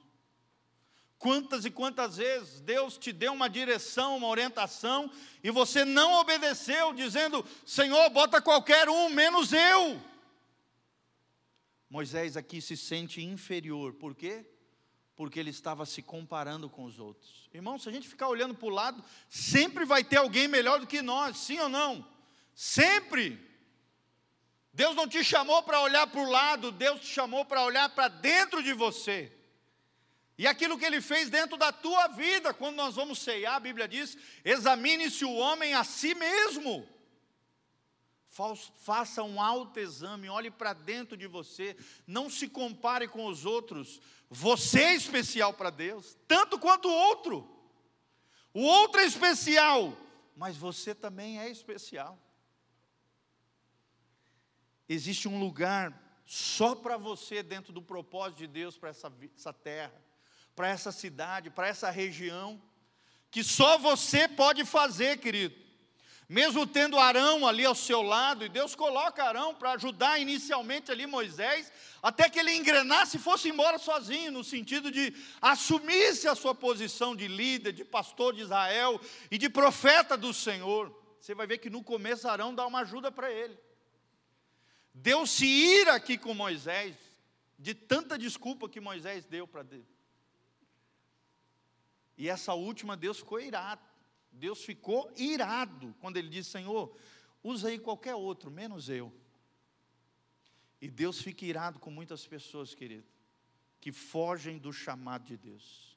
Quantas e quantas vezes Deus te deu uma direção, uma orientação, e você não obedeceu, dizendo: Senhor, bota qualquer um, menos eu. Moisés aqui se sente inferior, por quê? Porque ele estava se comparando com os outros. Irmão, se a gente ficar olhando para o lado, sempre vai ter alguém melhor do que nós, sim ou não? Sempre. Deus não te chamou para olhar para o lado, Deus te chamou para olhar para dentro de você. E aquilo que ele fez dentro da tua vida, quando nós vamos ceiar, a Bíblia diz: examine-se o homem a si mesmo. Faça um autoexame, olhe para dentro de você, não se compare com os outros. Você é especial para Deus, tanto quanto o outro. O outro é especial, mas você também é especial. Existe um lugar só para você dentro do propósito de Deus para essa, essa terra para essa cidade, para essa região, que só você pode fazer, querido. Mesmo tendo Arão ali ao seu lado, e Deus coloca Arão para ajudar inicialmente ali Moisés, até que ele engrenasse e fosse embora sozinho, no sentido de assumisse a sua posição de líder, de pastor de Israel e de profeta do Senhor. Você vai ver que no começo Arão dá uma ajuda para ele. Deus se ira aqui com Moisés, de tanta desculpa que Moisés deu para Deus. E essa última, Deus ficou irado. Deus ficou irado quando ele disse: Senhor, usa aí qualquer outro, menos eu. E Deus fica irado com muitas pessoas, querido, que fogem do chamado de Deus,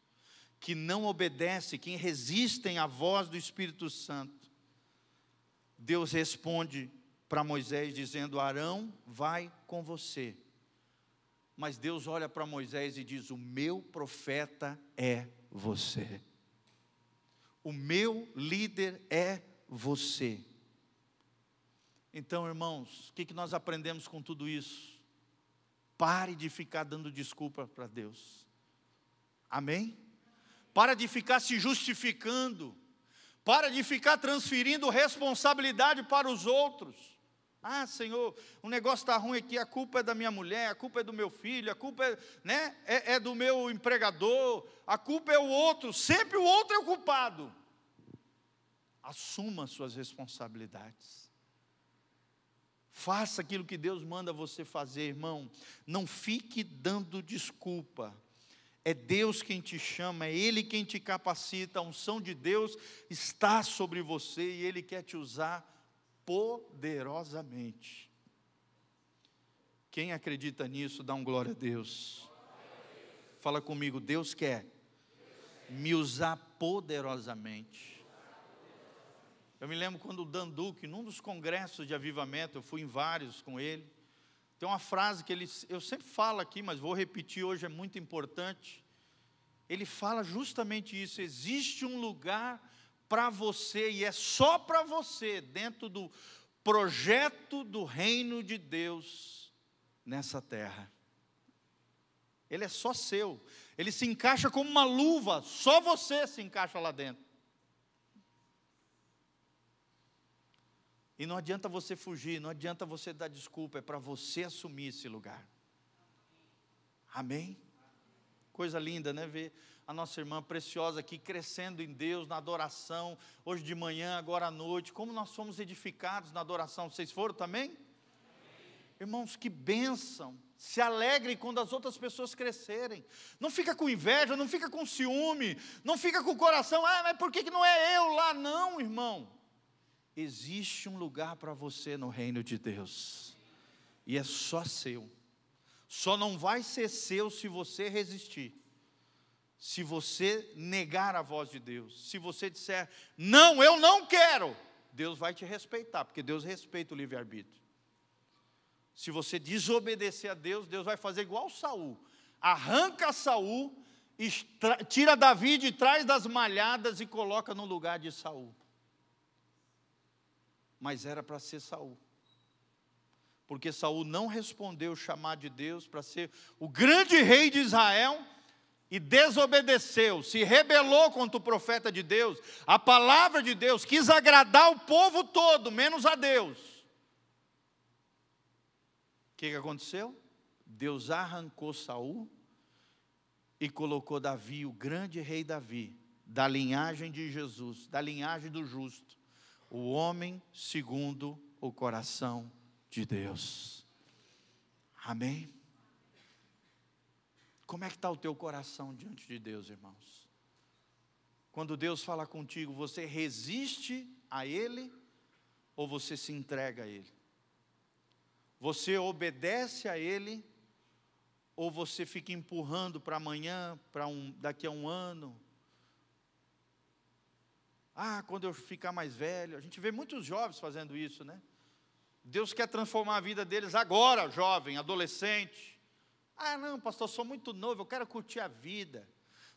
que não obedecem, que resistem à voz do Espírito Santo. Deus responde para Moisés dizendo: Arão vai com você. Mas Deus olha para Moisés e diz: O meu profeta é você. O meu líder é você. Então, irmãos, o que, nós aprendemos com tudo isso? Pare de ficar dando desculpa para Deus. Amém? Para de ficar se justificando. Para de ficar transferindo responsabilidade para os outros. Ah, Senhor, o negócio está ruim aqui, a culpa é da minha mulher, a culpa é do meu filho, a culpa é, né, é, é do meu empregador, a culpa é o outro, sempre o outro é o culpado. Assuma suas responsabilidades. Faça aquilo que Deus manda você fazer, irmão. Não fique dando desculpa. É Deus quem te chama, é Ele quem te capacita. A unção de Deus está sobre você e Ele quer te usar poderosamente. Quem acredita nisso, dá um glória a Deus. Fala comigo, Deus quer me usar poderosamente. Eu me lembro quando o Dan Duque, num dos congressos de avivamento, eu fui em vários com ele, Tem uma frase que ele, eu sempre falo aqui, mas vou repetir hoje, é muito importante. Ele fala justamente isso: existe um lugar para você, e é só para você, dentro do projeto do reino de Deus nessa terra. Ele é só seu, ele se encaixa como uma luva, só você se encaixa lá dentro. E não adianta você fugir, não adianta você dar desculpa, é para você assumir esse lugar. Amém? Coisa linda, né? Ver a nossa irmã preciosa aqui crescendo em Deus, na adoração, hoje de manhã, agora à noite. Como nós fomos edificados na adoração, vocês foram também? Amém. Irmãos, que bênção. Se alegre quando as outras pessoas crescerem. Não fica com inveja, não fica com ciúme, não fica com o coração, ah, mas por que não é eu lá? Não, irmão existe um lugar para você no reino de Deus, e é só seu. Só não vai ser seu se você resistir, se você negar a voz de Deus, se você disser, não, eu não quero, Deus vai te respeitar, porque Deus respeita o livre-arbítrio. Se você desobedecer a Deus, Deus vai fazer igual Saul, arranca Saul, tira Davi de trás das malhadas e coloca no lugar de Saul mas era para ser Saul. Porque Saul não respondeu o chamado de Deus para ser o grande rei de Israel e desobedeceu, se rebelou contra o profeta de Deus, a palavra de Deus, quis agradar o povo todo, menos a Deus. O que, que aconteceu? Deus arrancou Saul e colocou Davi, o grande rei Davi, da linhagem de Jesus, da linhagem do justo, o homem segundo o coração de Deus. Amém? Como é que está o teu coração diante de Deus, irmãos? Quando Deus fala contigo, você resiste a Ele ou você se entrega a Ele? Você obedece a Ele ou você fica empurrando para amanhã, para um, daqui a um ano, ah, quando eu ficar mais velho. A gente vê muitos jovens fazendo isso, né? Deus quer transformar a vida deles agora, jovem, adolescente. Ah, não, pastor, sou muito novo, eu quero curtir a vida.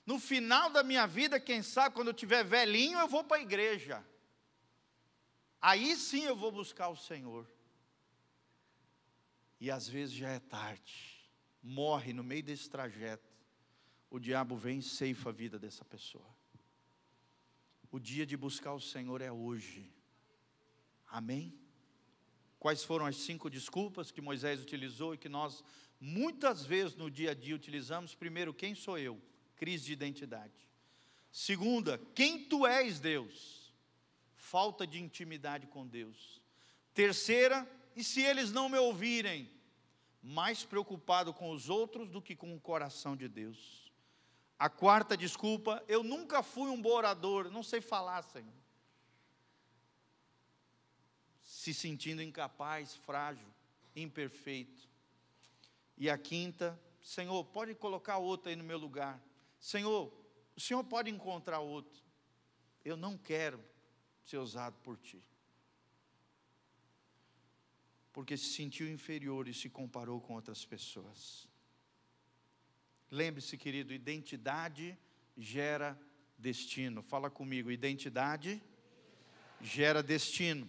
No final da minha vida, quem sabe, quando eu tiver velhinho, eu vou para a igreja. Aí sim eu vou buscar o Senhor. E às vezes já é tarde. Morre no meio desse trajeto. O diabo vem e ceifa a vida dessa pessoa. O dia de buscar o Senhor é hoje. Amém? Quais foram as cinco desculpas que Moisés utilizou e que nós muitas vezes no dia a dia utilizamos? Primeiro, quem sou eu? Crise de identidade. Segunda, quem tu és, Deus? Falta de intimidade com Deus. Terceira, e se eles não me ouvirem? Mais preocupado com os outros do que com o coração de Deus. A quarta desculpa, eu nunca fui um bom orador, não sei falar, Senhor. Se sentindo incapaz, frágil, imperfeito. E a quinta, Senhor, pode colocar outro aí no meu lugar. Senhor, o Senhor pode encontrar outro. Eu não quero ser usado por Ti. Porque se sentiu inferior e se comparou com outras pessoas. Lembre-se, querido, identidade gera destino. Fala comigo, identidade gera destino.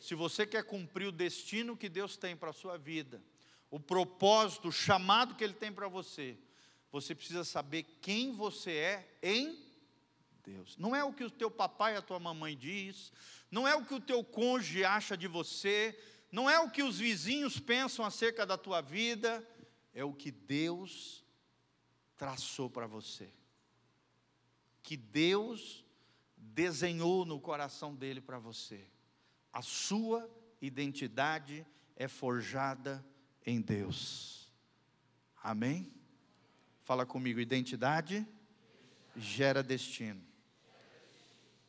Se você quer cumprir o destino que Deus tem para a sua vida, o propósito, o chamado que Ele tem para você, você precisa saber quem você é em Deus. Não é o que o teu papai e a tua mamãe diz, não é o que o teu cônjuge acha de você, não é o que os vizinhos pensam acerca da tua vida, é o que Deus traçou para você, que Deus desenhou no coração dele para você. A sua identidade é forjada em Deus. Amém? Fala comigo, identidade gera destino.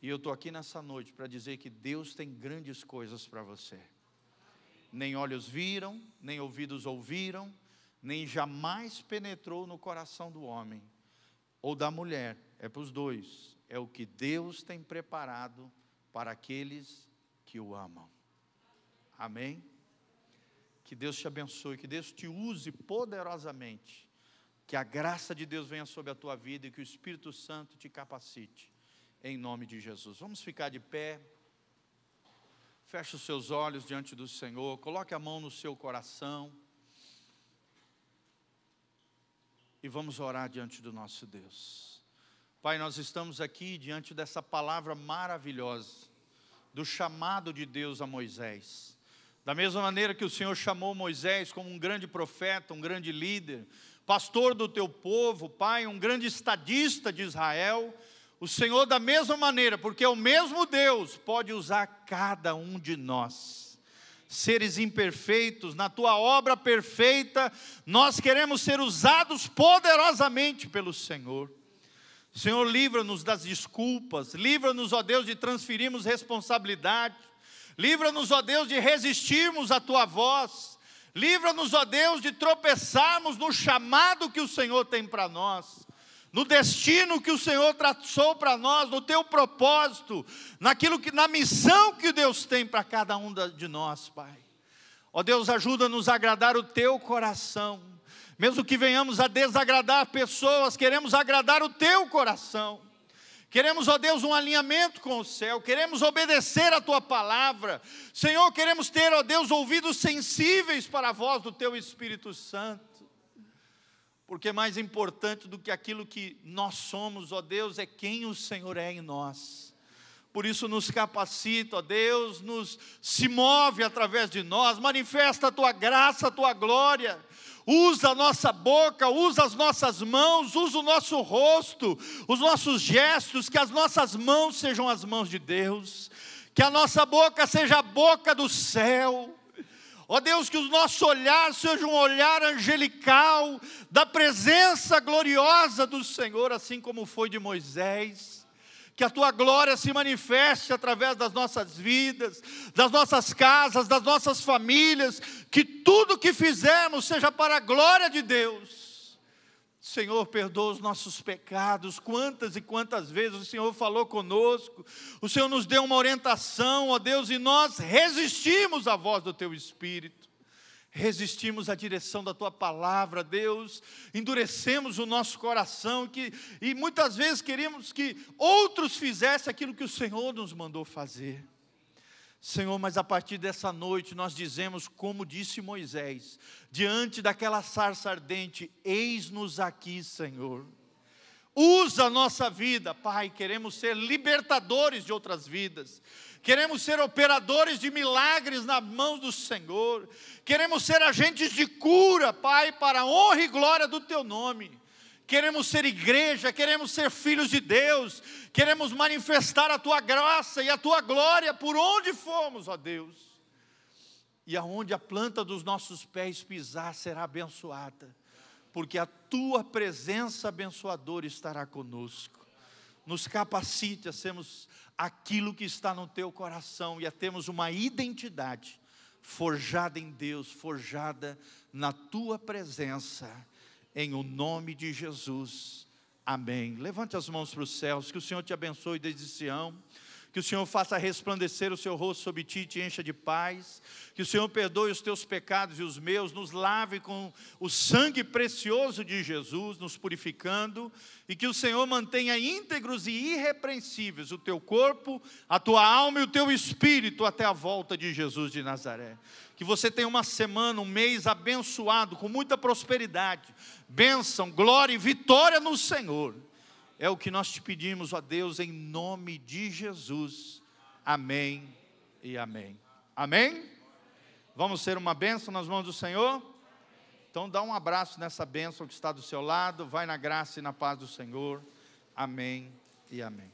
E eu estou aqui nessa noite para dizer que Deus tem grandes coisas para você. Nem olhos viram, nem ouvidos ouviram, nem jamais penetrou no coração do homem ou da mulher, é para os dois, é o que Deus tem preparado para aqueles que o amam. Amém? Que Deus te abençoe, que Deus te use poderosamente. Que a graça de Deus venha sobre a tua vida e que o Espírito Santo te capacite. Em nome de Jesus. Vamos ficar de pé. Feche os seus olhos diante do Senhor. Coloque a mão no seu coração. E vamos orar diante do nosso Deus. Pai, nós estamos aqui diante dessa palavra maravilhosa, do chamado de Deus a Moisés. Da mesma maneira que o Senhor chamou Moisés como um grande profeta, um grande líder, pastor do teu povo, Pai, um grande estadista de Israel, o Senhor, da mesma maneira, porque é o mesmo Deus, pode usar cada um de nós. Seres imperfeitos, na tua obra perfeita, nós queremos ser usados poderosamente pelo Senhor. Senhor, livra-nos das desculpas, livra-nos, ó Deus, de transferirmos responsabilidade, livra-nos, ó Deus, de resistirmos à tua voz, livra-nos, ó Deus, de tropeçarmos no chamado que o Senhor tem para nós no destino que o Senhor traçou para nós, no teu propósito, naquilo que na missão que Deus tem para cada um de nós, Pai. Ó Deus, ajuda-nos a agradar o teu coração. Mesmo que venhamos a desagradar pessoas, queremos agradar o teu coração. Queremos, ó Deus, um alinhamento com o céu, queremos obedecer a tua palavra. Senhor, queremos ter, ó Deus, ouvidos sensíveis para a voz do teu Espírito Santo porque mais importante do que aquilo que nós somos, ó Deus, é quem o Senhor é em nós. Por isso nos capacita, ó Deus, nos se move através de nós, manifesta a tua graça, a tua glória. Usa a nossa boca, usa as nossas mãos, usa o nosso rosto, os nossos gestos, que as nossas mãos sejam as mãos de Deus, que a nossa boca seja a boca do céu Ó Deus, que o nosso olhar seja um olhar angelical, da presença gloriosa do Senhor, assim como foi de Moisés. Que a tua glória se manifeste através das nossas vidas, das nossas casas, das nossas famílias, que tudo que fizermos seja para a glória de Deus. Senhor, perdoa os nossos pecados. Quantas e quantas vezes o Senhor falou conosco, o Senhor nos deu uma orientação, ó Deus, e nós resistimos à voz do Teu Espírito, resistimos à direção da Tua palavra, Deus, endurecemos o nosso coração que, e muitas vezes queríamos que outros fizessem aquilo que o Senhor nos mandou fazer. Senhor, mas a partir dessa noite nós dizemos, como disse Moisés, diante daquela sarça ardente: Eis-nos aqui, Senhor. Usa a nossa vida, Pai. Queremos ser libertadores de outras vidas, queremos ser operadores de milagres nas mãos do Senhor, queremos ser agentes de cura, Pai, para a honra e glória do Teu nome. Queremos ser igreja, queremos ser filhos de Deus, queremos manifestar a tua graça e a tua glória por onde formos, ó Deus. E aonde a planta dos nossos pés pisar será abençoada, porque a tua presença abençoadora estará conosco. Nos capacite a sermos aquilo que está no teu coração e a termos uma identidade forjada em Deus, forjada na tua presença em o nome de Jesus. Amém. Levante as mãos para os céus, que o Senhor te abençoe desde Sião que o Senhor faça resplandecer o seu rosto sobre ti e te encha de paz, que o Senhor perdoe os teus pecados e os meus, nos lave com o sangue precioso de Jesus, nos purificando, e que o Senhor mantenha íntegros e irrepreensíveis o teu corpo, a tua alma e o teu espírito até a volta de Jesus de Nazaré. Que você tenha uma semana, um mês abençoado, com muita prosperidade, bênção, glória e vitória no Senhor é o que nós te pedimos, ó Deus, em nome de Jesus. Amém e amém. Amém? Vamos ser uma bênção nas mãos do Senhor? Então dá um abraço nessa bênção que está do seu lado, vai na graça e na paz do Senhor. Amém e amém.